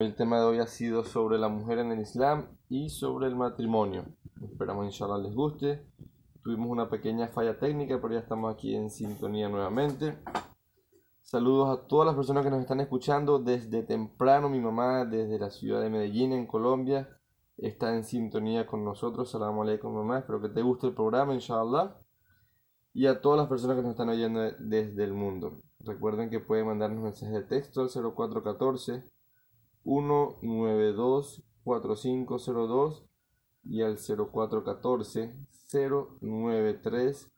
El tema de hoy ha sido sobre la mujer en el Islam y sobre el matrimonio. Esperamos inshallah les guste. Tuvimos una pequeña falla técnica, pero ya estamos aquí en sintonía nuevamente. Saludos a todas las personas que nos están escuchando desde temprano. Mi mamá desde la ciudad de Medellín, en Colombia, está en sintonía con nosotros. Salam alaikum mamá. Espero que te guste el programa, inshallah. Y a todas las personas que nos están oyendo desde el mundo. Recuerden que pueden mandarnos mensajes de texto al 0414 192 4502 y al 0414 093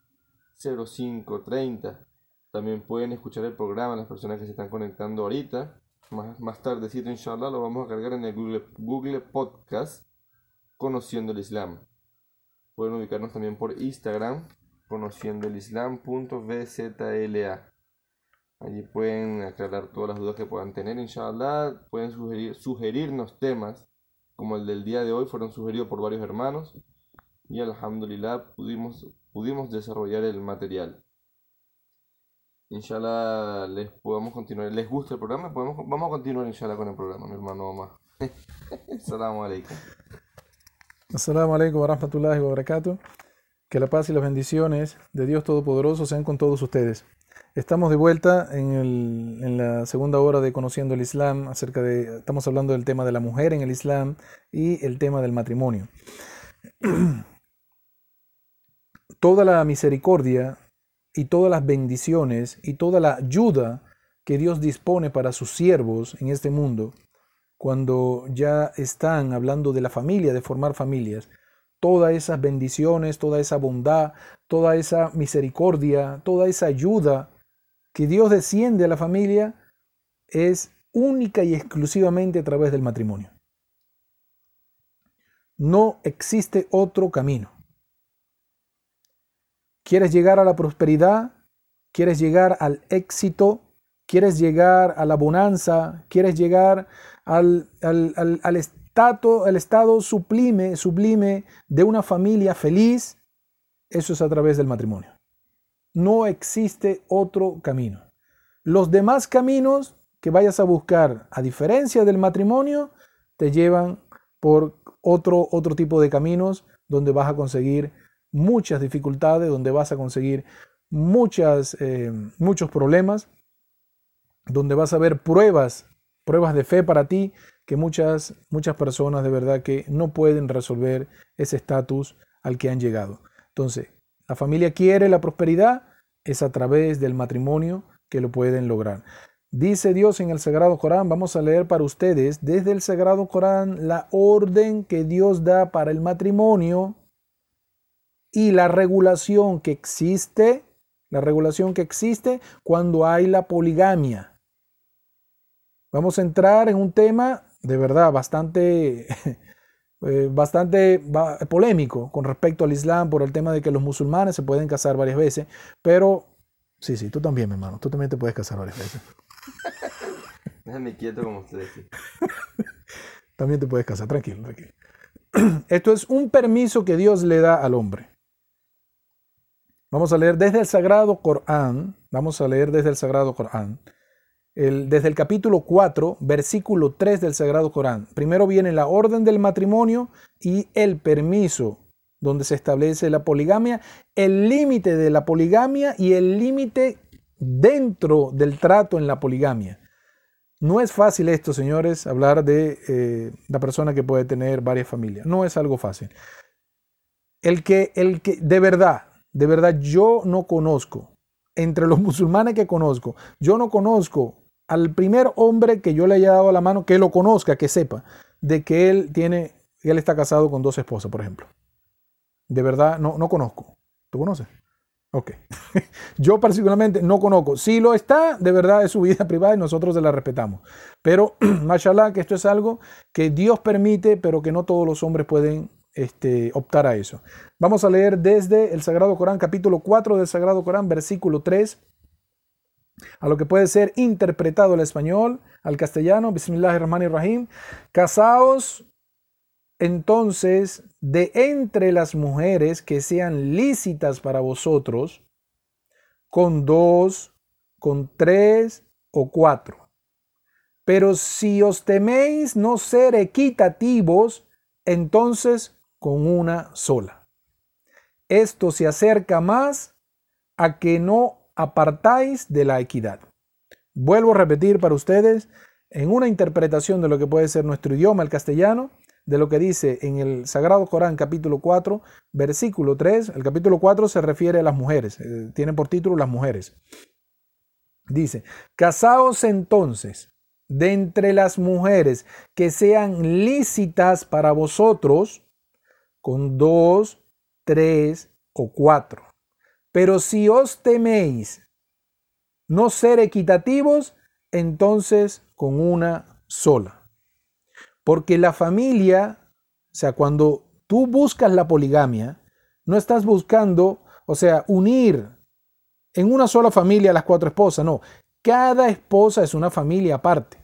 0530. También pueden escuchar el programa las personas que se están conectando ahorita. Más, más tardecito, inshallah, lo vamos a cargar en el Google, Google Podcast Conociendo el Islam. Pueden ubicarnos también por Instagram, conociendo el Islam.vzla. Allí pueden aclarar todas las dudas que puedan tener, inshallah. Pueden sugerir, sugerirnos temas, como el del día de hoy, fueron sugeridos por varios hermanos. Y alhamdulillah pudimos, pudimos desarrollar el material. Inshallah les podemos continuar. ¿Les gusta el programa? Podemos, vamos a continuar inshallah con el programa, mi hermano Omar. Assalamu alaikum. Assalamu alaikum wa rahmatullahi wa barakatuh. Que la paz y las bendiciones de Dios Todopoderoso sean con todos ustedes. Estamos de vuelta en, el, en, la segunda hora de Conociendo el Islam, acerca de, estamos hablando del tema de la mujer en el Islam y el tema del matrimonio. Toda la misericordia y todas las bendiciones y toda la ayuda que Dios dispone para sus siervos en este mundo, cuando ya están hablando de la familia, de formar familias, todas esas bendiciones, toda esa bondad, toda esa misericordia, toda esa ayuda que Dios desciende a la familia es única y exclusivamente a través del matrimonio. No existe otro camino. ¿Quieres llegar a la prosperidad? ¿Quieres llegar al éxito? ¿Quieres llegar a la bonanza? ¿Quieres llegar al, al, al, al al estado sublime, sublime de una familia feliz? Eso es a través del matrimonio. No existe otro camino. Los demás caminos que vayas a buscar, a diferencia del matrimonio, te llevan por otro, otro tipo de caminos donde vas a conseguir muchas dificultades, donde vas a conseguir muchas, eh, muchos problemas, donde vas a ver pruebas, pruebas de fe para ti, que muchas, muchas personas de verdad que no pueden resolver ese estatus al que han llegado. Entonces, la familia quiere la prosperidad, es a través del matrimonio que lo pueden lograr. Dice Dios en el Sagrado Corán, vamos a leer para ustedes desde el Sagrado Corán la orden que Dios da para el matrimonio y la regulación que existe, la regulación que existe cuando hay la poligamia. Vamos a entrar en un tema de verdad bastante, eh, bastante polémico con respecto al Islam por el tema de que los musulmanes se pueden casar varias veces, pero sí, sí, tú también, mi hermano, tú también te puedes casar varias veces. Déjame quieto como ustedes. también te puedes casar, tranquilo, tranquilo. Esto es un permiso que Dios le da al hombre. Vamos a leer desde el Sagrado Corán, vamos a leer desde el Sagrado Corán, desde el capítulo 4, versículo 3 del Sagrado Corán. Primero viene la orden del matrimonio y el permiso, donde se establece la poligamia, el límite de la poligamia y el límite dentro del trato en la poligamia. No es fácil esto, señores, hablar de eh, la persona que puede tener varias familias. No es algo fácil. El que, el que, de verdad, de verdad, yo no conozco, entre los musulmanes que conozco, yo no conozco al primer hombre que yo le haya dado la mano que lo conozca, que sepa de que él tiene, él está casado con dos esposas, por ejemplo. De verdad, no, no conozco. ¿Tú conoces? Ok. yo particularmente no conozco. Si lo está, de verdad es su vida privada y nosotros se la respetamos. Pero, mashallah, que esto es algo que Dios permite, pero que no todos los hombres pueden este, optar a eso. Vamos a leer desde el Sagrado Corán, capítulo 4 del Sagrado Corán, versículo 3, a lo que puede ser interpretado al español, al castellano, Bismillahirrahmanirrahim. Casaos entonces de entre las mujeres que sean lícitas para vosotros, con dos, con tres o cuatro. Pero si os teméis no ser equitativos, entonces con una sola. Esto se acerca más a que no apartáis de la equidad. Vuelvo a repetir para ustedes en una interpretación de lo que puede ser nuestro idioma, el castellano, de lo que dice en el Sagrado Corán capítulo 4, versículo 3. El capítulo 4 se refiere a las mujeres, eh, tiene por título las mujeres. Dice, casaos entonces de entre las mujeres que sean lícitas para vosotros con dos, tres o cuatro. Pero si os teméis no ser equitativos, entonces con una sola. Porque la familia, o sea, cuando tú buscas la poligamia, no estás buscando, o sea, unir en una sola familia las cuatro esposas, no. Cada esposa es una familia aparte.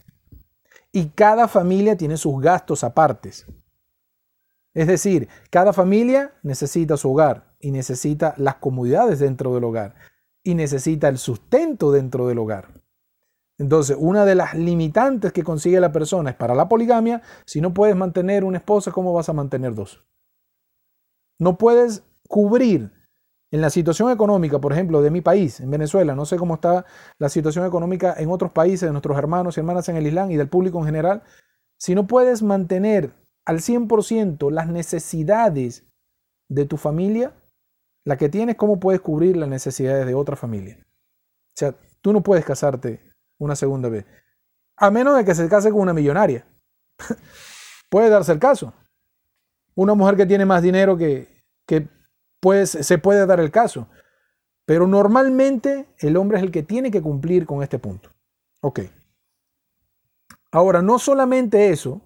Y cada familia tiene sus gastos apartes. Es decir, cada familia necesita su hogar y necesita las comodidades dentro del hogar y necesita el sustento dentro del hogar. Entonces, una de las limitantes que consigue la persona es para la poligamia, si no puedes mantener una esposa, ¿cómo vas a mantener dos? No puedes cubrir en la situación económica, por ejemplo, de mi país, en Venezuela, no sé cómo está la situación económica en otros países, de nuestros hermanos y hermanas en el Islam y del público en general, si no puedes mantener al 100% las necesidades de tu familia, la que tienes, ¿cómo puedes cubrir las necesidades de otra familia? O sea, tú no puedes casarte una segunda vez. A menos de que se case con una millonaria. puede darse el caso. Una mujer que tiene más dinero que, que pues, se puede dar el caso. Pero normalmente el hombre es el que tiene que cumplir con este punto. Ok. Ahora, no solamente eso,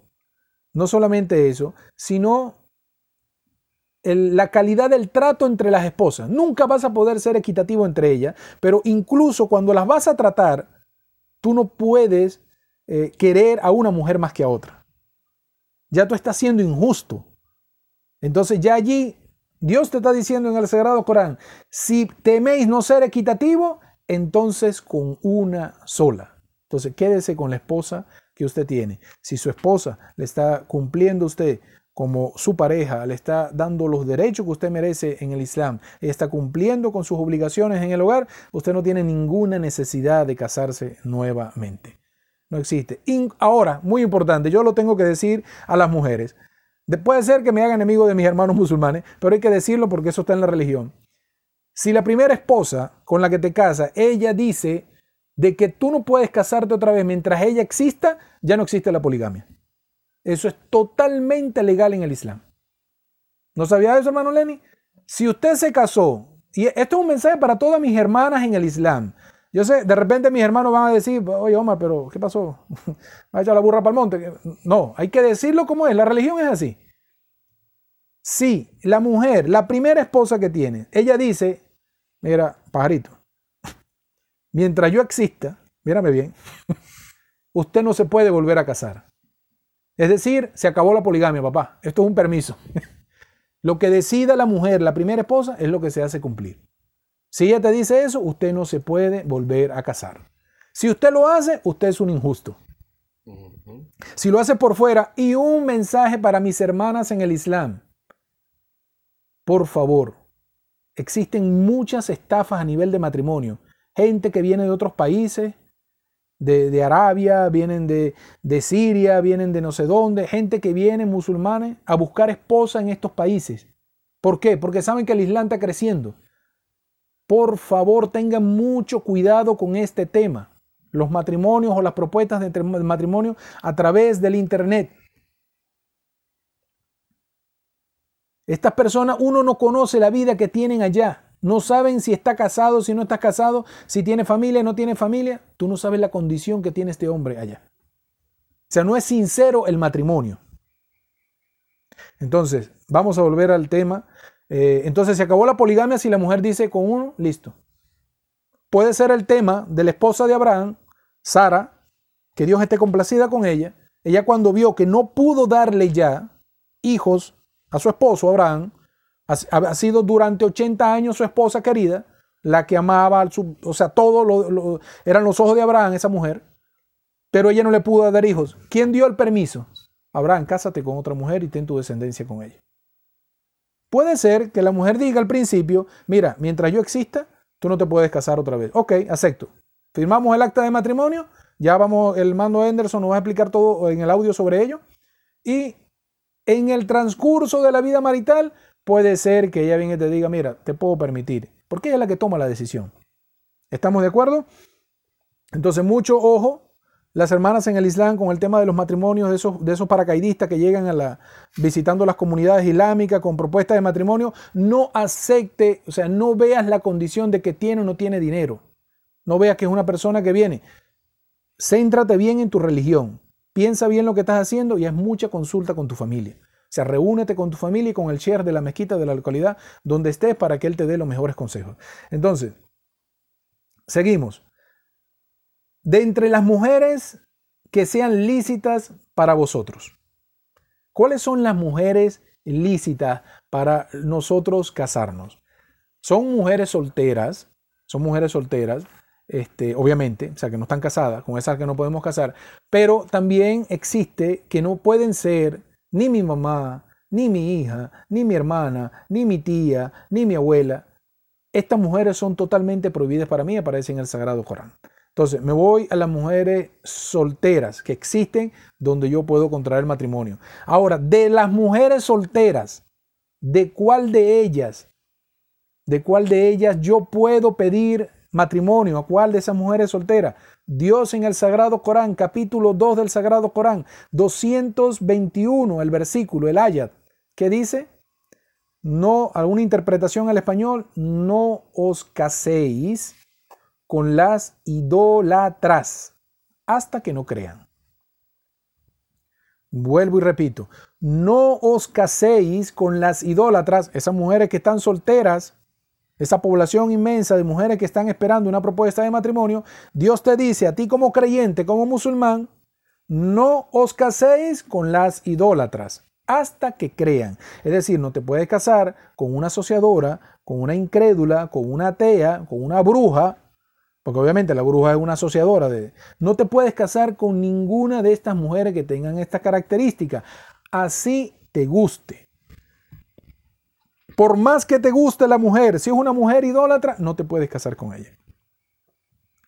no solamente eso, sino la calidad del trato entre las esposas. Nunca vas a poder ser equitativo entre ellas, pero incluso cuando las vas a tratar, Tú no puedes eh, querer a una mujer más que a otra. Ya tú estás siendo injusto. Entonces ya allí Dios te está diciendo en el Sagrado Corán, si teméis no ser equitativo, entonces con una sola. Entonces quédese con la esposa que usted tiene. Si su esposa le está cumpliendo usted como su pareja le está dando los derechos que usted merece en el Islam, y está cumpliendo con sus obligaciones en el hogar, usted no tiene ninguna necesidad de casarse nuevamente. No existe. ahora, muy importante, yo lo tengo que decir a las mujeres. Puede ser que me haga enemigo de mis hermanos musulmanes, pero hay que decirlo porque eso está en la religión. Si la primera esposa con la que te casa, ella dice de que tú no puedes casarte otra vez mientras ella exista, ya no existe la poligamia. Eso es totalmente legal en el Islam. ¿No sabía eso, hermano Lenny? Si usted se casó, y esto es un mensaje para todas mis hermanas en el Islam. Yo sé, de repente mis hermanos van a decir, oye Omar, pero ¿qué pasó? ¿Va a echar la burra para el monte? No, hay que decirlo como es. La religión es así. Si la mujer, la primera esposa que tiene, ella dice, mira, pajarito, mientras yo exista, mírame bien, usted no se puede volver a casar. Es decir, se acabó la poligamia, papá. Esto es un permiso. lo que decida la mujer, la primera esposa, es lo que se hace cumplir. Si ella te dice eso, usted no se puede volver a casar. Si usted lo hace, usted es un injusto. Si lo hace por fuera, y un mensaje para mis hermanas en el Islam. Por favor, existen muchas estafas a nivel de matrimonio. Gente que viene de otros países de, Arabia, vienen de, de, Siria, vienen de no sé dónde, gente que viene, musulmanes, a buscar esposa en estos países. ¿Por qué? Porque saben que el Islam está creciendo. Por favor, tengan mucho cuidado con este tema. Los matrimonios o las propuestas de matrimonio a través del Internet. Estas personas, uno no conoce la vida que tienen allá. No saben si está casado, si no está casado, si tiene familia, no tiene familia. Tú no sabes la condición que tiene este hombre allá. O sea, no es sincero el matrimonio. Entonces, vamos a volver al tema. Eh, entonces, se acabó la poligamia si la mujer dice con uno, listo. Puede ser el tema de la esposa de Abraham, Sara, que Dios esté complacida con ella. Ella cuando vio que no pudo darle ya hijos a su esposo Abraham, ha, sido durante 80 años su esposa querida, la que amaba, o sea, todo lo, eran los ojos de Abraham, esa mujer. pero ella no le pudo dar hijos. ¿Quién dio el permiso? Abraham, cásate con otra mujer y ten tu descendencia con ella. Puede ser que la mujer diga al principio, mira, mientras yo exista, tú no te puedes casar otra vez. Ok, acepto. Firmamos el acta de matrimonio, ya vamos, el mando Henderson nos va a explicar todo en el audio sobre ello. Y en el transcurso de la vida marital, puede ser que ella venga y te diga, mira, te puedo permitir, porque ella es la que toma la decisión. ¿Estamos de acuerdo? Entonces, mucho ojo, las hermanas en el Islam con el tema de los matrimonios de esos, de esos paracaidistas que llegan a la, visitando las comunidades islámicas con propuestas de matrimonio, no acepte, o sea, no veas la condición de que tiene o no tiene dinero. No veas que es una persona que viene. Céntrate bien en tu religión. Piensa bien lo que estás haciendo y haz mucha consulta con tu familia. Sea, reúnete con tu familia y con el share de la mezquita de la localidad donde estés para que él te dé los mejores consejos. Entonces, seguimos. De entre las mujeres que sean lícitas para vosotros. ¿Cuáles son las mujeres lícitas para nosotros casarnos? Son mujeres solteras, son mujeres solteras, este, obviamente, o sea, que no están casadas, con esas que no podemos casar, pero también existe que no pueden ser ni mi mamá, ni mi hija, ni mi hermana, ni mi tía, ni mi abuela. Estas mujeres son totalmente prohibidas para mí, aparecen en el Sagrado Corán. Entonces, me voy a las mujeres solteras que existen donde yo puedo contraer matrimonio. Ahora, de las mujeres solteras, ¿de cuál de ellas? ¿De cuál de ellas yo puedo pedir matrimonio? ¿A cuál de esas mujeres solteras? Dios en el Sagrado Corán, capítulo 2 del Sagrado Corán, 221, el versículo, el ayat, que dice, no, alguna interpretación al español, no os caséis con las idólatras hasta que no crean. Vuelvo y repito, no os caséis con las idólatras, esas mujeres que están solteras esa población inmensa de mujeres que están esperando una propuesta de matrimonio, Dios te dice a ti como creyente, como musulmán, no os caséis con las idólatras hasta que crean. Es decir, no te puedes casar con una asociadora, con una incrédula, con una atea, con una bruja, porque obviamente la bruja es una asociadora de... No te puedes casar con ninguna de estas mujeres que tengan estas características. Así te guste. Por más que te guste la mujer, si es una mujer idólatra, no te puedes casar con ella.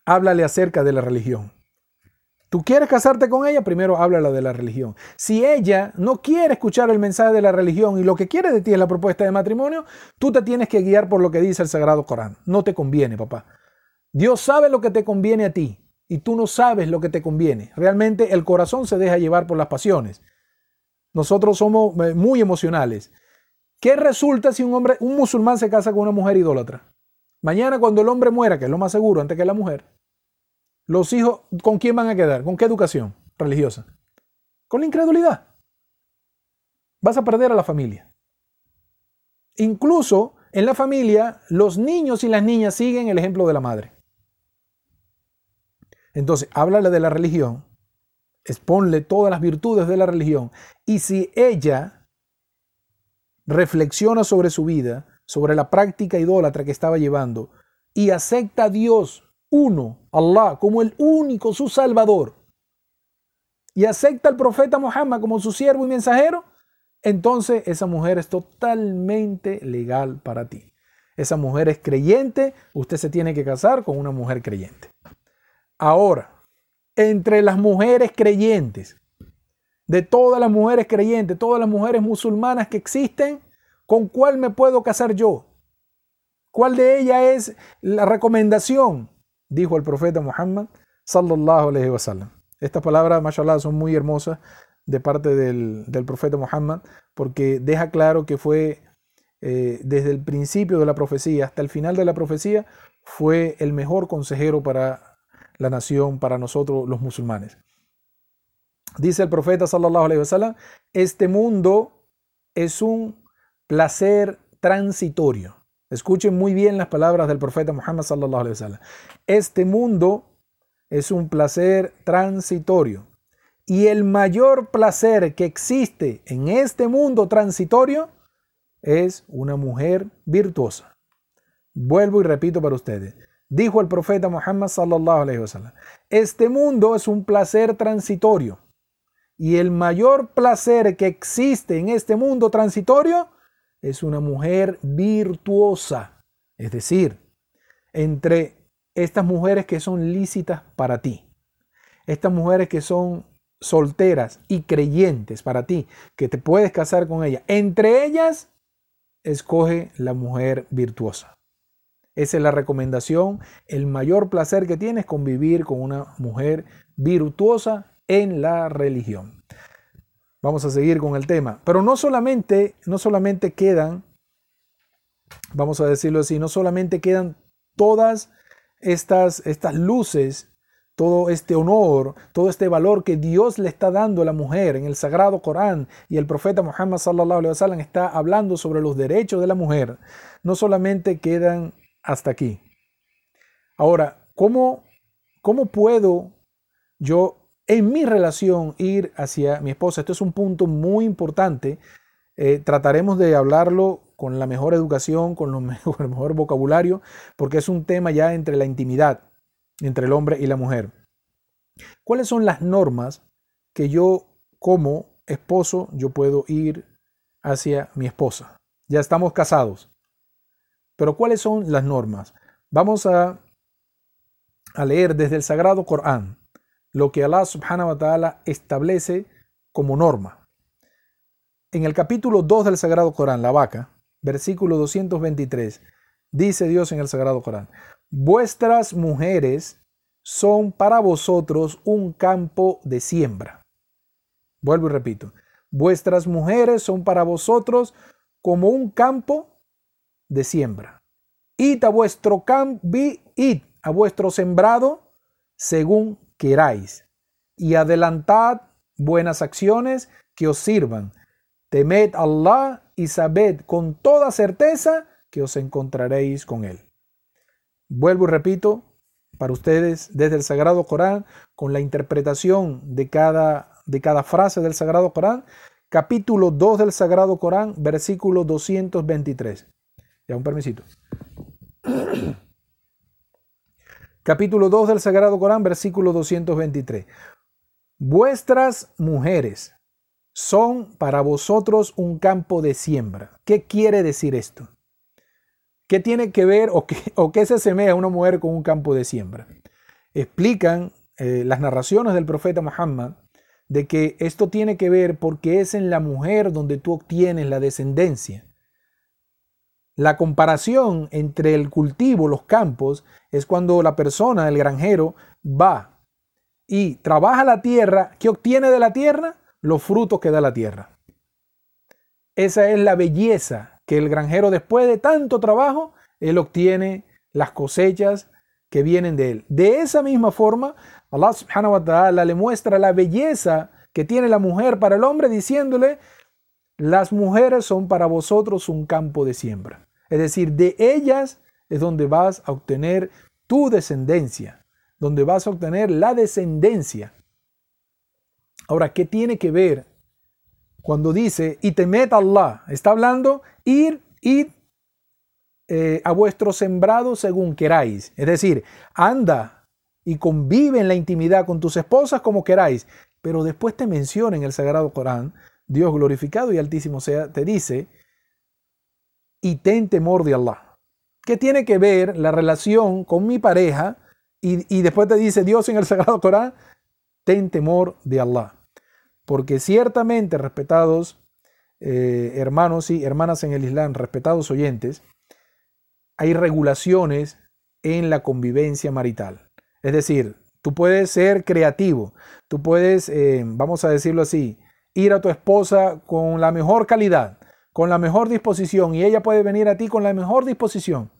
Háblale acerca de la religión. Tú quieres casarte con ella, primero háblala de la religión. Si ella no quiere escuchar el mensaje de la religión y lo que quiere de ti es la propuesta de matrimonio, tú te tienes que guiar por lo que dice el Sagrado Corán. No te conviene, papá. Dios sabe lo que te conviene a ti y tú no sabes lo que te conviene. Realmente el corazón se deja llevar por las pasiones. Nosotros somos eh, muy emocionales ¿Qué resulta si un hombre, un musulmán se casa con una mujer idólatra? Mañana cuando el hombre muera, que es lo más seguro antes que la mujer, los hijos, ¿con quién van a quedar? ¿Con qué educación religiosa? Con la incredulidad. Vas a perder a la familia. Incluso en la familia, los niños y las niñas siguen el ejemplo de la madre. Entonces, háblale de la religión, exponle todas las virtudes de la religión. Y si ella reflexiona sobre su vida, sobre la práctica idólatra que estaba llevando y acepta a Dios uno, Allah, como el único, su Salvador, y acepta al profeta Muhammad como su siervo y mensajero, entonces esa mujer es totalmente legal para ti. Esa mujer es creyente, usted se tiene que casar con una mujer creyente. Ahora, entre las mujeres creyentes de todas las mujeres creyentes, todas las mujeres musulmanas que existen, ¿con cuál me puedo casar yo? ¿Cuál de ellas es la recomendación? Dijo el profeta Muhammad sallallahu alaihi wasallam. Estas palabras, mashallah, son muy hermosas de parte del, profeta Muhammad porque deja claro que fue eh, desde el principio de la profecía hasta el final de la profecía fue el mejor consejero para la nación, para nosotros los musulmanes. Dice el profeta sallallahu alaihi wasallam, este mundo es un placer transitorio. Escuchen muy bien las palabras del profeta Muhammad sallallahu alaihi wasallam. Este mundo es un placer transitorio y el mayor placer que existe en este mundo transitorio es una mujer virtuosa. Vuelvo y repito para ustedes. Dijo el profeta Muhammad sallallahu alaihi wasallam, este mundo es un placer transitorio y el mayor placer que existe en este mundo transitorio es una mujer virtuosa, es decir, entre estas mujeres que son lícitas para ti, estas mujeres que son solteras y creyentes para ti, que te puedes casar con ellas, entre ellas, escoge la mujer virtuosa. Esa es la recomendación. El mayor placer que tienes es convivir con una mujer virtuosa en la religión. Vamos a seguir con el tema. Pero no solamente, no solamente quedan, vamos a decirlo así, no solamente quedan todas estas, estas luces, todo este honor, todo este valor que Dios le está dando a la mujer en el sagrado Corán y el profeta Muhammad sallallahu alaihi wasallam está hablando sobre los derechos de la mujer, no solamente quedan hasta aquí. Ahora, ¿cómo, cómo puedo yo en mi relación ir hacia mi esposa? Esto es un punto muy importante. Eh, trataremos de hablarlo con la mejor educación, con, con el mejor vocabulario, porque es un tema ya entre la intimidad, entre el hombre y la mujer. ¿Cuáles son las normas que yo como esposo yo puedo ir hacia mi esposa? Ya estamos casados. Pero ¿cuáles son las normas? Vamos a, a leer desde el Sagrado Corán lo que Allah subhanahu wa ta'ala establece como norma. En el capítulo 2 del Sagrado Corán, la vaca, versículo 223, dice Dios en el Sagrado Corán, vuestras mujeres son para vosotros un campo de siembra. Vuelvo y repito, vuestras mujeres son para vosotros como un campo de siembra. Id a vuestro campo, id a vuestro sembrado según queráis, y adelantad buenas acciones que os sirvan. Temed Allah y sabed con toda certeza que os encontraréis con Él. Vuelvo y repito para ustedes desde el Sagrado Corán, con la interpretación de cada, de cada frase del Sagrado Corán, capítulo 2 del Sagrado Corán, versículo 223. Ya un permisito. Capítulo 2 del Sagrado Corán, versículo 223. Vuestras mujeres son para vosotros un campo de siembra. ¿Qué quiere decir esto? ¿Qué tiene que ver o qué, o qué se asemeja una mujer con un campo de siembra? Explican eh, las narraciones del profeta Muhammad de que esto tiene que ver porque es en la mujer donde tú obtienes la descendencia. La comparación entre el cultivo, los campos, es cuando la persona, el granjero, va y trabaja la tierra. ¿Qué obtiene de la tierra? Los frutos que da la tierra. Esa es la belleza que el granjero después de tanto trabajo, él obtiene las cosechas que vienen de él. De esa misma forma, Allah subhanahu wa ta'ala le muestra la belleza que tiene la mujer para el hombre diciéndole, las mujeres son para vosotros un campo de siembra. Es decir, de ellas es donde vas a obtener tu descendencia, donde vas a obtener la descendencia. Ahora, ¿qué tiene que ver cuando dice, y temed Allah? Está hablando, ir, ir eh, a vuestro sembrado según queráis. Es decir, anda y convive en la intimidad con tus esposas como queráis. Pero después te menciona en el Sagrado Corán Dios glorificado y altísimo sea, te dice, y ten temor de Allah. ¿Qué tiene que ver la relación con mi pareja? Y, después te dice Dios en el Sagrado Corán, ten temor de Allah. Porque ciertamente, respetados eh, hermanos y hermanas en el Islam, respetados oyentes, hay regulaciones en la convivencia marital. Es decir, tú puedes ser creativo, tú puedes, eh, vamos a decirlo así, ir a tu esposa con la mejor calidad, con la mejor disposición, y ella puede venir a ti con la mejor disposición.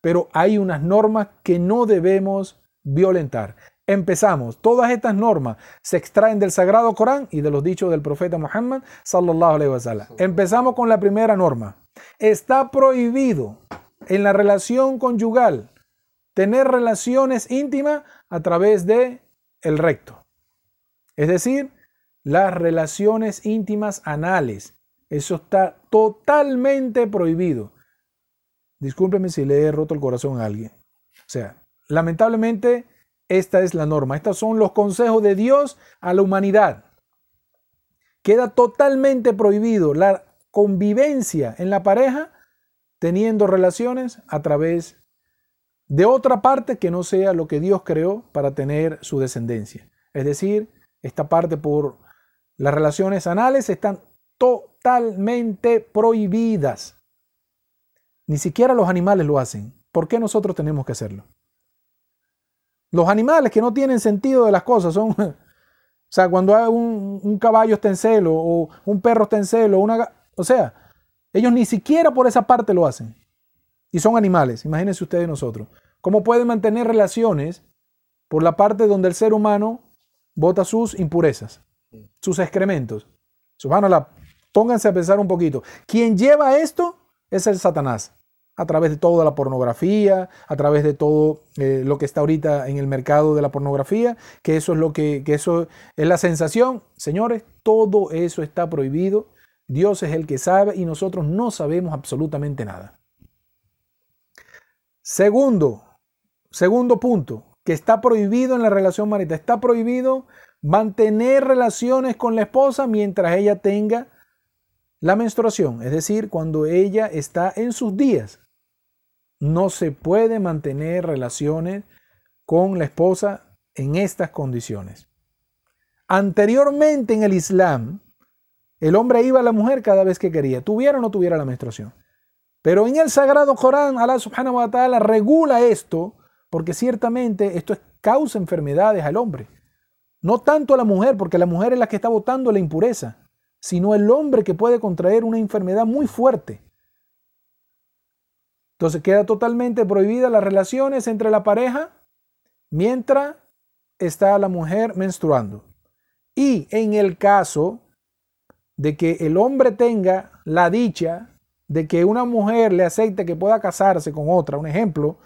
Pero hay unas normas que no debemos violentar. Empezamos. Todas estas normas se extraen del Sagrado Corán y de los dichos del profeta Muhammad sallallahu alaihi wasallam. Empezamos con la primera norma. Está prohibido en la relación conyugal tener relaciones íntimas a través de el recto. Es decir, las relaciones íntimas anales. Eso está totalmente prohibido. Discúlpeme si le he roto el corazón a alguien. O sea, lamentablemente esta es la norma. Estos son los consejos de Dios a la humanidad. Queda totalmente prohibido la convivencia en la pareja teniendo relaciones a través de otra parte que no sea lo que Dios creó para tener su descendencia. Es decir, esta parte por las relaciones anales están totalmente prohibidas. Ni siquiera los animales lo hacen. ¿Por qué nosotros tenemos que hacerlo? Los animales que no tienen sentido de las cosas son, o sea, cuando hay un, caballo está en celo o un perro está en celo, una, o sea, ellos ni siquiera por esa parte lo hacen. Y son animales, imagínense ustedes nosotros. ¿Cómo pueden mantener relaciones por la parte donde el ser humano bota sus impurezas, sus excrementos? Pónganse a pensar un poquito. Quien lleva esto es el Satanás a través de toda la pornografía, a través de todo eh, lo que está ahorita en el mercado de la pornografía, que eso es lo que, que eso es la sensación. Señores, todo eso está prohibido. Dios es el que sabe y nosotros no sabemos absolutamente nada. Segundo, segundo punto, que está prohibido en la relación marital. Está prohibido mantener relaciones con la esposa mientras ella tenga la menstruación, es decir, cuando ella está en sus días. No se puede mantener relaciones con la esposa en estas condiciones. Anteriormente en el Islam, el hombre iba a la mujer cada vez que quería, tuviera o no tuviera la menstruación. Pero en el Sagrado Corán, Allah subhanahu wa ta'ala regula esto porque ciertamente esto causa enfermedades al hombre. No tanto a la mujer, porque la mujer es la que está botando la impureza, sino el hombre que puede contraer una enfermedad muy fuerte. Entonces queda totalmente prohibida las relaciones entre la pareja mientras está la mujer menstruando. Y en el caso de que el hombre tenga la dicha de que una mujer le acepte que pueda casarse con otra, un ejemplo,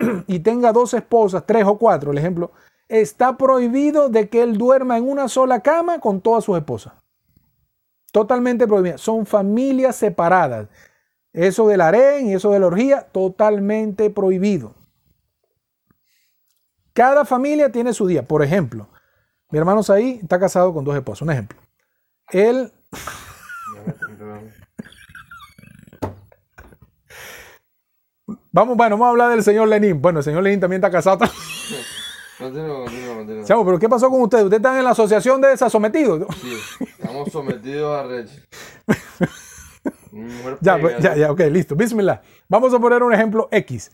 y tenga dos esposas, tres o cuatro, el ejemplo, está prohibido de que él duerma en una sola cama con todas sus esposas. Totalmente prohibido. Son familias separadas. Eso del harén y eso de la orgía, totalmente prohibido. Cada familia tiene su día. Por ejemplo, mi hermano Saí está casado con dos esposos. Un ejemplo. Él. Vamos, bueno, vamos a hablar del señor Lenin. Bueno, el señor Lenin también está casado. Continúa, continúa, continúa. pero ¿qué pasó con ustedes? ¿Ustedes están en la asociación de desasometidos? Sí, estamos sometidos a Rech. ya, pues, ya, ya, ok, listo. Bismillah. Vamos a poner un ejemplo X.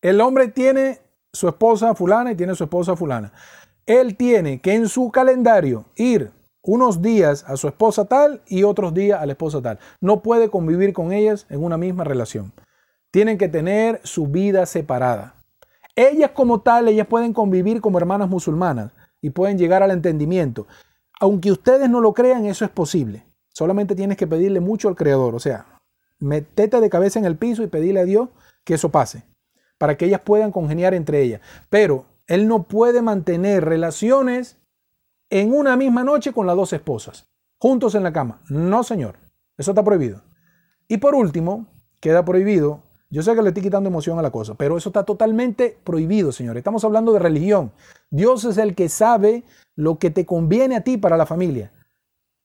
El hombre tiene su esposa fulana y tiene su esposa fulana. Él tiene que en su calendario ir unos días a su esposa tal y otros días a la esposa tal. No puede convivir con ellas en una misma relación. Tienen que tener su vida separada. Ellas como tal, ellas pueden convivir como hermanas musulmanas y pueden llegar al entendimiento. Aunque ustedes no lo crean, eso es posible. Solamente tienes que pedirle mucho al Creador. O sea, metete de cabeza en el piso y pedirle a Dios que eso pase. Para que ellas puedan congeniar entre ellas. Pero Él no puede mantener relaciones en una misma noche con las dos esposas. Juntos en la cama. No, señor. Eso está prohibido. Y por último, queda prohibido. Yo sé que le estoy quitando emoción a la cosa, pero eso está totalmente prohibido, señor. Estamos hablando de religión. Dios es el que sabe lo que te conviene a ti para la familia.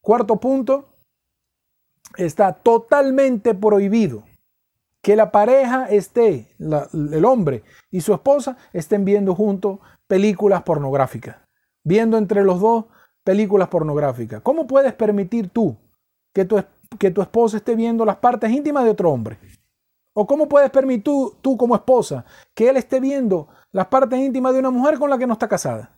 Cuarto punto, está totalmente prohibido que la pareja esté, el hombre y su esposa estén viendo juntos películas pornográficas, viendo entre los dos películas pornográficas. ¿Cómo puedes permitir tú que tu, que tu esposa esté viendo las partes íntimas de otro hombre? ¿O cómo puedes permitir tú, tú como esposa que él esté viendo las partes íntimas de una mujer con la que no está casada?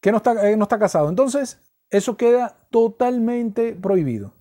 Que no está, eh, no está casado. Entonces, eso queda totalmente prohibido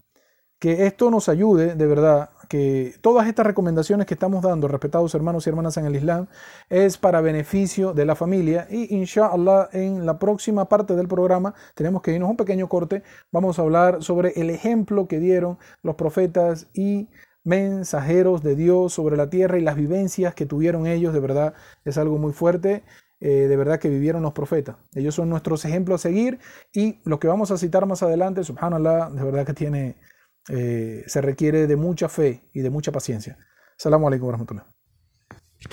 que esto nos ayude de verdad, que todas estas recomendaciones que estamos dando, respetados hermanos y hermanas en el Islam, es para beneficio de la familia y inshallah en la próxima parte del programa tenemos que irnos un pequeño corte, vamos a hablar sobre el ejemplo que dieron los profetas y mensajeros de Dios sobre la tierra y las vivencias que tuvieron ellos, de verdad es algo muy fuerte. Eh, de verdad que vivieron los profetas. Ellos son nuestros ejemplos a seguir y lo que vamos a citar más adelante, subhanallah, de verdad que tiene, eh, se requiere de mucha fe y de mucha paciencia. Salam alaikum warahmatullah.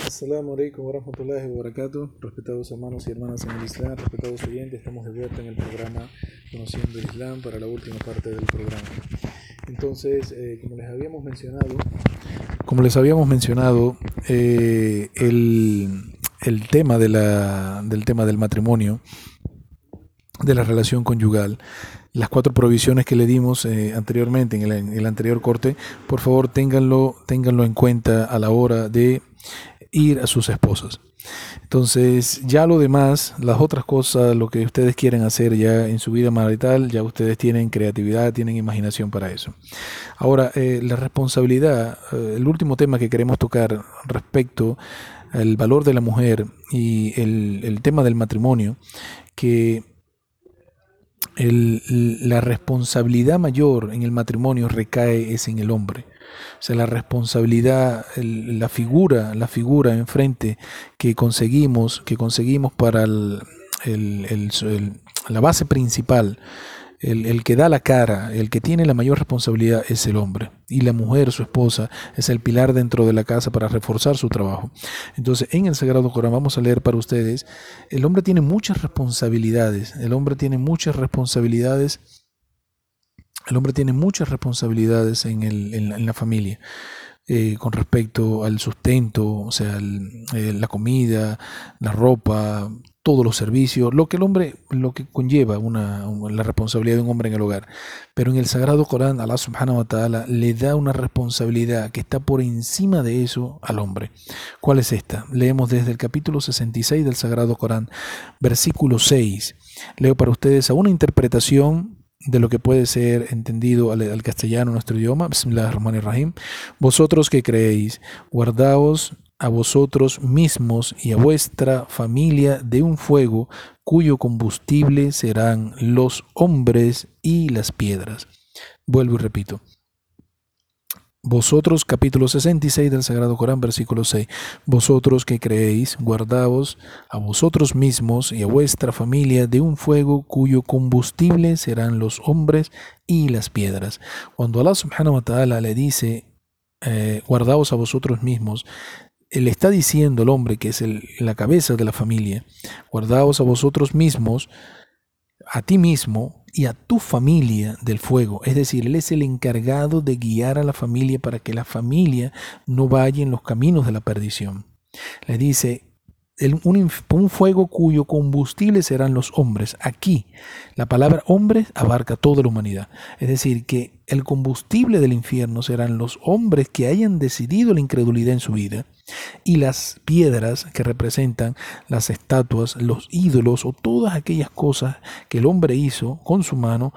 Assalamu alaikum wa rahmatullahi wa barakatuh. Respetados hermanos y hermanas en el Islam, respetados oyentes, estamos de vuelta en el programa Conociendo el Islam para la última parte del programa. Entonces, eh, como les habíamos mencionado, como les habíamos mencionado, eh, el, el, tema de la, del tema del matrimonio, de la relación conyugal, las cuatro provisiones que le dimos eh, anteriormente en el, en el, anterior corte, por favor ténganlo, ténganlo en cuenta a la hora de ir a sus esposas. Entonces, ya lo demás, las otras cosas, lo que ustedes quieren hacer ya en su vida marital, ya ustedes tienen creatividad, tienen imaginación para eso. Ahora, eh, la responsabilidad, eh, el último tema que queremos tocar respecto al valor de la mujer y el, tema del matrimonio, que la responsabilidad mayor en el matrimonio recae es en el hombre. O sea, la responsabilidad, el, la figura, la figura enfrente que conseguimos, que conseguimos para el, la base principal, el, que da la cara, el que tiene la mayor responsabilidad es el hombre. Y la mujer, su esposa, es el pilar dentro de la casa para reforzar su trabajo. Entonces, en el Sagrado Corán vamos a leer para ustedes, el hombre tiene muchas responsabilidades. El hombre tiene muchas responsabilidades el hombre tiene muchas responsabilidades en, la, familia. Eh, con respecto al sustento, o sea, eh, la comida, la ropa, todos los servicios, lo que el hombre, lo que conlleva una, la responsabilidad de un hombre en el hogar. Pero en el Sagrado Corán, Allah subhanahu wa ta'ala le da una responsabilidad que está por encima de eso al hombre. ¿Cuál es esta? Leemos desde el capítulo 66 del Sagrado Corán, versículo 6. Leo para ustedes a una interpretación de lo que puede ser entendido al, castellano, nuestro idioma. Bismillahirrahmanirrahim. Vosotros que creéis, guardaos a vosotros mismos y a vuestra familia de un fuego cuyo combustible serán los hombres y las piedras. Vuelvo y repito. Vosotros, capítulo 66 del Sagrado Corán, versículo 6. Vosotros que creéis, guardaos a vosotros mismos y a vuestra familia de un fuego cuyo combustible serán los hombres y las piedras. Cuando Allah subhanahu wa ta'ala le dice, eh, guardaos a vosotros mismos, él está diciendo el hombre que es la cabeza de la familia, guardaos a vosotros mismos, a ti mismo, y a tu familia del fuego. Es decir, Él es el encargado de guiar a la familia para que la familia no vaya en los caminos de la perdición. Le dice, un, un, fuego cuyo combustible serán los hombres. Aquí, la palabra hombres abarca toda la humanidad. Es decir, que el combustible del infierno serán los hombres que hayan decidido la incredulidad en su vida y las piedras que representan las estatuas, los ídolos o todas aquellas cosas que el hombre hizo con su mano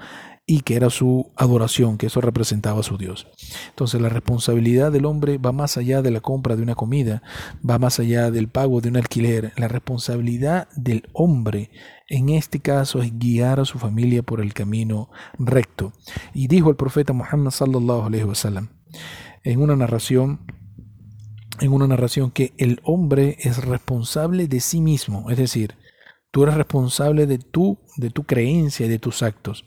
y que era su adoración, que eso representaba a su Dios. Entonces la responsabilidad del hombre va más allá de la compra de una comida, va más allá del pago de un alquiler. La responsabilidad del hombre en este caso es guiar a su familia por el camino recto. Y dijo el profeta Muhammad sallallahu alaihi wasallam en una narración en una narración que el hombre es responsable de sí mismo, es decir, tú eres responsable de tu, de tu creencia y de tus actos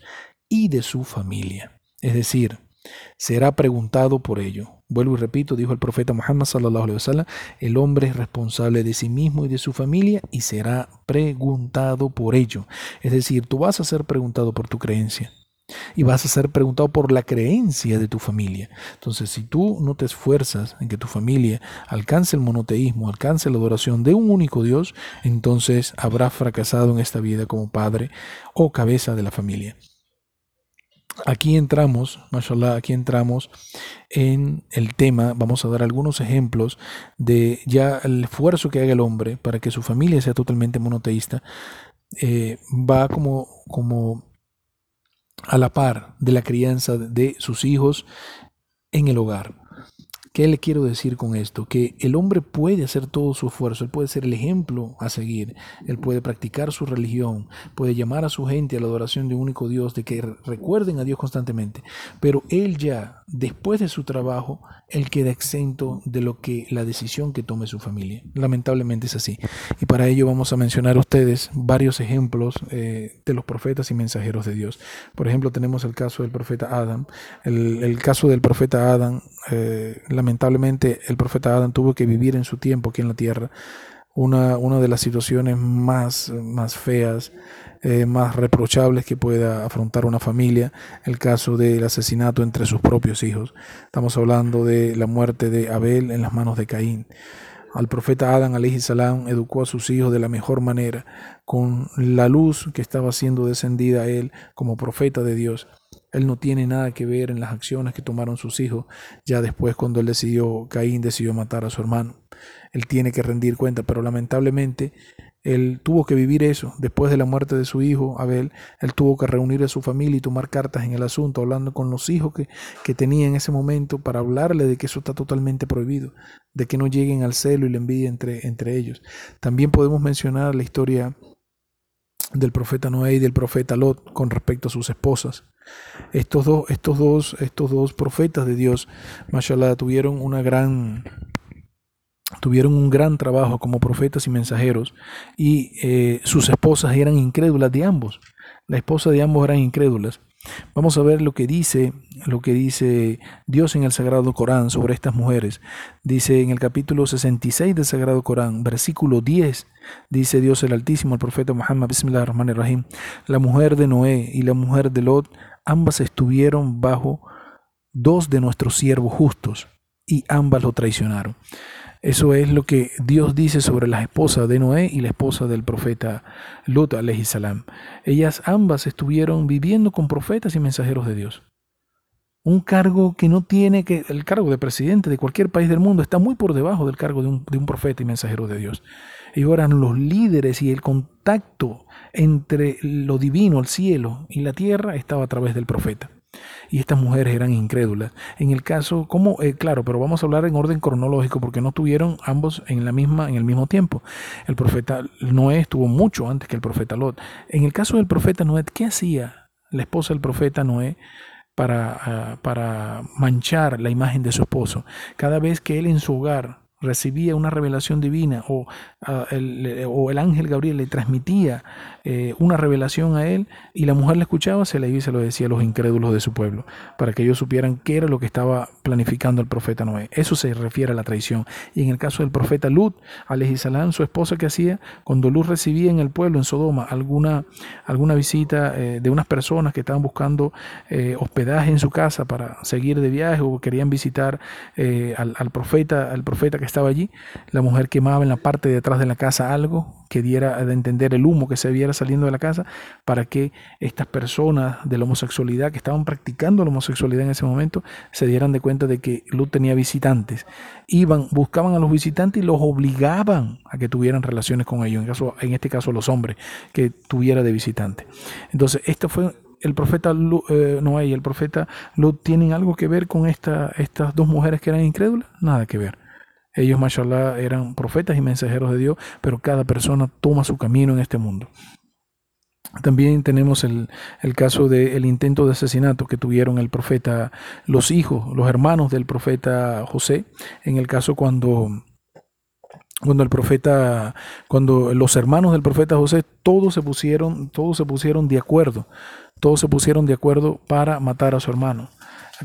y de su familia. Es decir, será preguntado por ello. Vuelvo y repito, dijo el profeta Muhammad sallallahu alaihi wasallam, el hombre es responsable de sí mismo y de su familia y será preguntado por ello. Es decir, tú vas a ser preguntado por tu creencia y vas a ser preguntado por la creencia de tu familia. Entonces, si tú no te esfuerzas en que tu familia alcance el monoteísmo, alcance la adoración de un único Dios, entonces habrás fracasado en esta vida como padre o cabeza de la familia. Aquí entramos, mashallah, aquí entramos en el tema, vamos a dar algunos ejemplos de ya el esfuerzo que haga el hombre para que su familia sea totalmente monoteísta, eh, va como, como a la par de la crianza de sus hijos en el hogar. ¿Qué le quiero decir con esto? Que el hombre puede hacer todo su esfuerzo, él puede ser el ejemplo a seguir, él puede practicar su religión, puede llamar a su gente a la adoración de un único Dios, de que recuerden a Dios constantemente, pero él ya, después de su trabajo, él queda exento de lo que la decisión que tome su familia. Lamentablemente es así. Y para ello vamos a mencionar a ustedes varios ejemplos eh, de los profetas y mensajeros de Dios. Por ejemplo, tenemos el caso del profeta Adam. El, caso del profeta Adam, eh, lamentablemente el profeta Adán tuvo que vivir en su tiempo aquí en la tierra una, una de las situaciones más, más feas, eh, más reprochables que pueda afrontar una familia, el caso del asesinato entre sus propios hijos. Estamos hablando de la muerte de Abel en las manos de Caín. Al profeta Adán salam educó a sus hijos de la mejor manera, con la luz que estaba siendo descendida a él como profeta de Dios. Él no tiene nada que ver en las acciones que tomaron sus hijos, ya después cuando él decidió, Caín decidió matar a su hermano. Él tiene que rendir cuenta, pero lamentablemente él tuvo que vivir eso. Después de la muerte de su hijo, Abel, él tuvo que reunir a su familia y tomar cartas en el asunto, hablando con los hijos que, que tenía en ese momento para hablarle de que eso está totalmente prohibido, de que no lleguen al celo y la envidia entre, entre ellos. También podemos mencionar la historia del profeta Noé y del profeta Lot con respecto a sus esposas. Estos dos, estos dos, estos dos profetas de Dios, mashallah, tuvieron una gran tuvieron un gran trabajo como profetas y mensajeros y eh, sus esposas eran incrédulas de ambos. La esposa de ambos eran incrédulas. Vamos a ver lo que dice, lo que dice Dios en el Sagrado Corán sobre estas mujeres. Dice en el capítulo 66 del Sagrado Corán, versículo 10, dice Dios el Altísimo al profeta Muhammad, Rahim, la mujer de Noé y la mujer de Lot, ambas estuvieron bajo dos de nuestros siervos justos y ambas lo traicionaron. Eso es lo que Dios dice sobre las esposas de Noé y la esposa del profeta Lut, salam. Ellas ambas estuvieron viviendo con profetas y mensajeros de Dios. Un cargo que no tiene que, el cargo de presidente de cualquier país del mundo está muy por debajo del cargo de un, de un profeta y mensajero de Dios. Ellos eran los líderes y el contacto entre lo divino, el cielo y la tierra estaba a través del profeta y estas mujeres eran incrédulas. En el caso, como eh, claro, pero vamos a hablar en orden cronológico porque no tuvieron ambos en la misma en el mismo tiempo. El profeta Noé estuvo mucho antes que el profeta Lot. En el caso del profeta Noé, ¿qué hacía la esposa del profeta Noé? Para, ah, para manchar la imagen de su esposo. Cada vez que él en su hogar recibía una revelación divina o, ah, el, o el ángel Gabriel le transmitía eh, una revelación a él y la mujer le escuchaba, se le iba y se lo decía a los incrédulos de su pueblo, para que ellos supieran qué era lo que estaba planificando el profeta Noé. Eso se refiere a la traición. Y en el caso del profeta Lut, Salam, su esposa que hacía, cuando Lut recibía en el pueblo, en Sodoma, alguna, alguna visita eh, de unas personas que estaban buscando eh, hospedaje en su casa para seguir de viaje o querían visitar al, al, profeta, al profeta que estaba allí, la mujer quemaba en la parte de atrás de la casa algo que diera de entender el humo que se viera saliendo de la casa para que estas personas de la homosexualidad que estaban practicando la homosexualidad en ese momento se dieran de cuenta de que Lut tenía visitantes. Iban, buscaban a los visitantes y los obligaban a que tuvieran relaciones con ellos, en, caso, en este caso los hombres que tuviera de visitante. Entonces, esto fue el profeta eh, Noé y el profeta Lut tienen algo que ver con esta, estas dos mujeres que eran incrédulas? Nada que ver. Ellos, mashallah, eran profetas y mensajeros de Dios, pero cada persona toma su camino en este mundo. También tenemos el, caso del intento de asesinato que tuvieron el profeta, los hijos, los hermanos del profeta José, en el caso cuando, cuando el profeta, cuando los hermanos del profeta José, todos se pusieron, todos se pusieron de acuerdo, todos se pusieron de acuerdo para matar a su hermano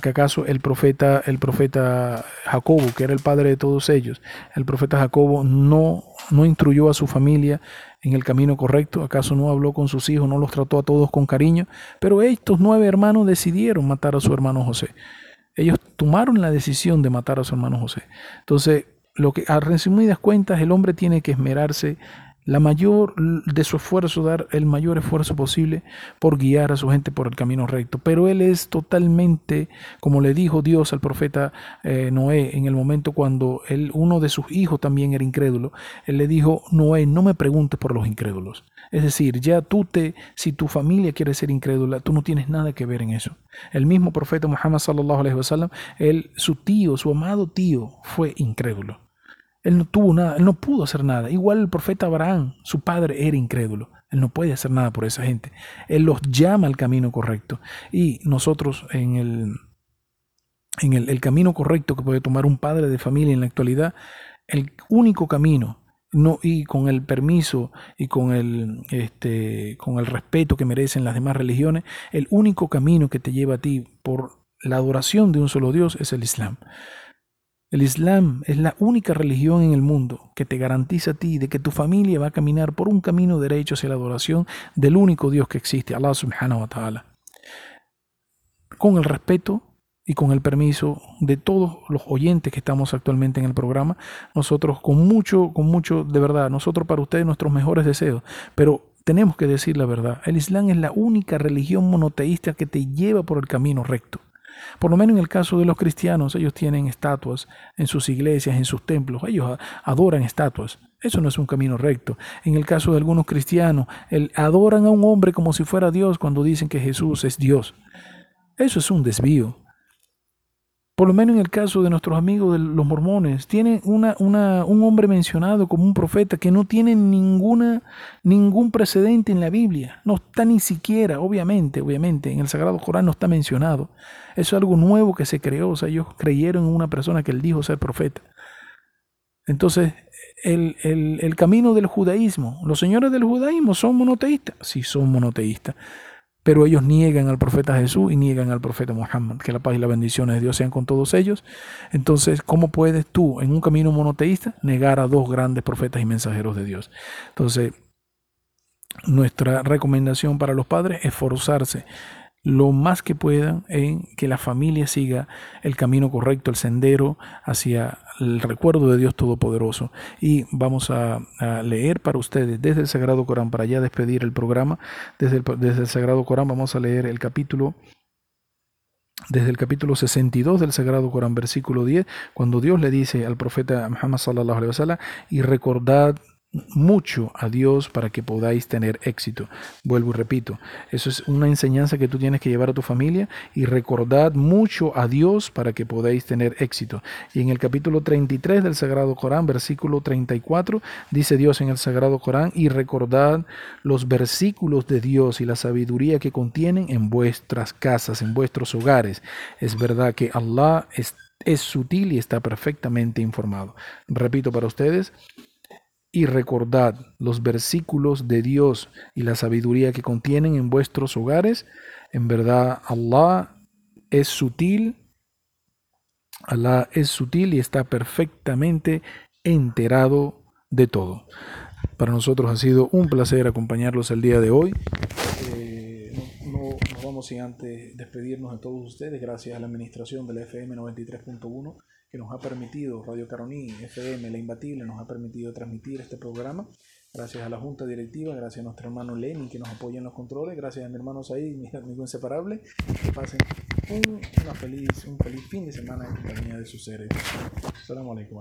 acaso el profeta, el profeta Jacobo, que era el padre de todos ellos, el profeta Jacobo no, no instruyó a su familia en el camino correcto, acaso no habló con sus hijos, no los trató a todos con cariño, pero estos nueve hermanos decidieron matar a su hermano José. Ellos tomaron la decisión de matar a su hermano José. Entonces, lo que a resumidas cuentas, el hombre tiene que esmerarse la mayor de su esfuerzo, dar el mayor esfuerzo posible por guiar a su gente por el camino recto. Pero él es totalmente, como le dijo Dios al profeta eh, Noé en el momento cuando él, uno de sus hijos también era incrédulo, él le dijo, Noé, no me preguntes por los incrédulos. Es decir, ya tú te, si tu familia quiere ser incrédula, tú no tienes nada que ver en eso. El mismo profeta Muhammad sallallahu alaihi wasallam, él, su tío, su amado tío, fue incrédulo. Él no tuvo nada, él no pudo hacer nada. Igual el profeta Abraham, su padre era incrédulo. Él no puede hacer nada por esa gente. Él los llama al camino correcto. Y nosotros en el, en el, camino correcto que puede tomar un padre de familia en la actualidad, el único camino no, y con el permiso y con el, este, con el respeto que merecen las demás religiones, el único camino que te lleva a ti por la adoración de un solo Dios es el Islam. El Islam es la única religión en el mundo que te garantiza a ti de que tu familia va a caminar por un camino derecho hacia la adoración del único Dios que existe, Allah subhanahu wa ta'ala. Con el respeto y con el permiso de todos los oyentes que estamos actualmente en el programa, nosotros con mucho, con mucho, de verdad, nosotros para ustedes nuestros mejores deseos, pero tenemos que decir la verdad, el Islam es la única religión monoteísta que te lleva por el camino recto. Por lo menos en el caso de los cristianos, ellos tienen estatuas en sus iglesias, en sus templos, ellos adoran estatuas. Eso no es un camino recto. En el caso de algunos cristianos, adoran a un hombre como si fuera Dios cuando dicen que Jesús es Dios. Eso es un desvío por lo menos en el caso de nuestros amigos de los mormones, tienen una, un hombre mencionado como un profeta que no tiene ninguna, ningún precedente en la Biblia. No está ni siquiera, obviamente, obviamente, en el Sagrado Corán no está mencionado. Eso es algo nuevo que se creó. O sea, ellos creyeron en una persona que él dijo ser profeta. Entonces, el, el camino del judaísmo, los señores del judaísmo son monoteístas. Sí, son monoteístas pero ellos niegan al profeta Jesús y niegan al profeta Muhammad. Que la paz y las bendiciones de Dios sean con todos ellos. Entonces, ¿cómo puedes tú, en un camino monoteísta, negar a dos grandes profetas y mensajeros de Dios? Entonces, nuestra recomendación para los padres es forzarse lo más que puedan en que la familia siga el camino correcto, el sendero hacia el recuerdo de Dios Todopoderoso. Y vamos a, leer para ustedes desde el Sagrado Corán, para ya despedir el programa, desde el, desde el Sagrado Corán vamos a leer el capítulo desde el capítulo 62 del Sagrado Corán, versículo 10, cuando Dios le dice al profeta Muhammad sallallahu alaihi wasallam, y recordad mucho a Dios para que podáis tener éxito. Vuelvo y repito, eso es una enseñanza que tú tienes que llevar a tu familia y recordad mucho a Dios para que podáis tener éxito. Y en el capítulo 33 del Sagrado Corán, versículo 34, dice Dios en el Sagrado Corán, y recordad los versículos de Dios y la sabiduría que contienen en vuestras casas, en vuestros hogares. Es verdad que Allah es, es sutil y está perfectamente informado. Repito para ustedes, y recordad los versículos de Dios y la sabiduría que contienen en vuestros hogares. En verdad, Allah es sutil. Allah es sutil y está perfectamente enterado de todo. Para nosotros ha sido un placer acompañarlos el día de hoy. Eh, no, vamos sin antes despedirnos de todos ustedes. Gracias a la administración del FM 93.1 que nos ha permitido, Radio Caroní, FM, La Imbatible, nos ha permitido transmitir este programa. Gracias a la Junta Directiva, gracias a nuestro hermano Lenny que nos apoya en los controles, gracias a mi hermano Said, mi amigo inseparable. Que pasen un, feliz, un feliz fin de semana en compañía de sus seres. Salam alaikum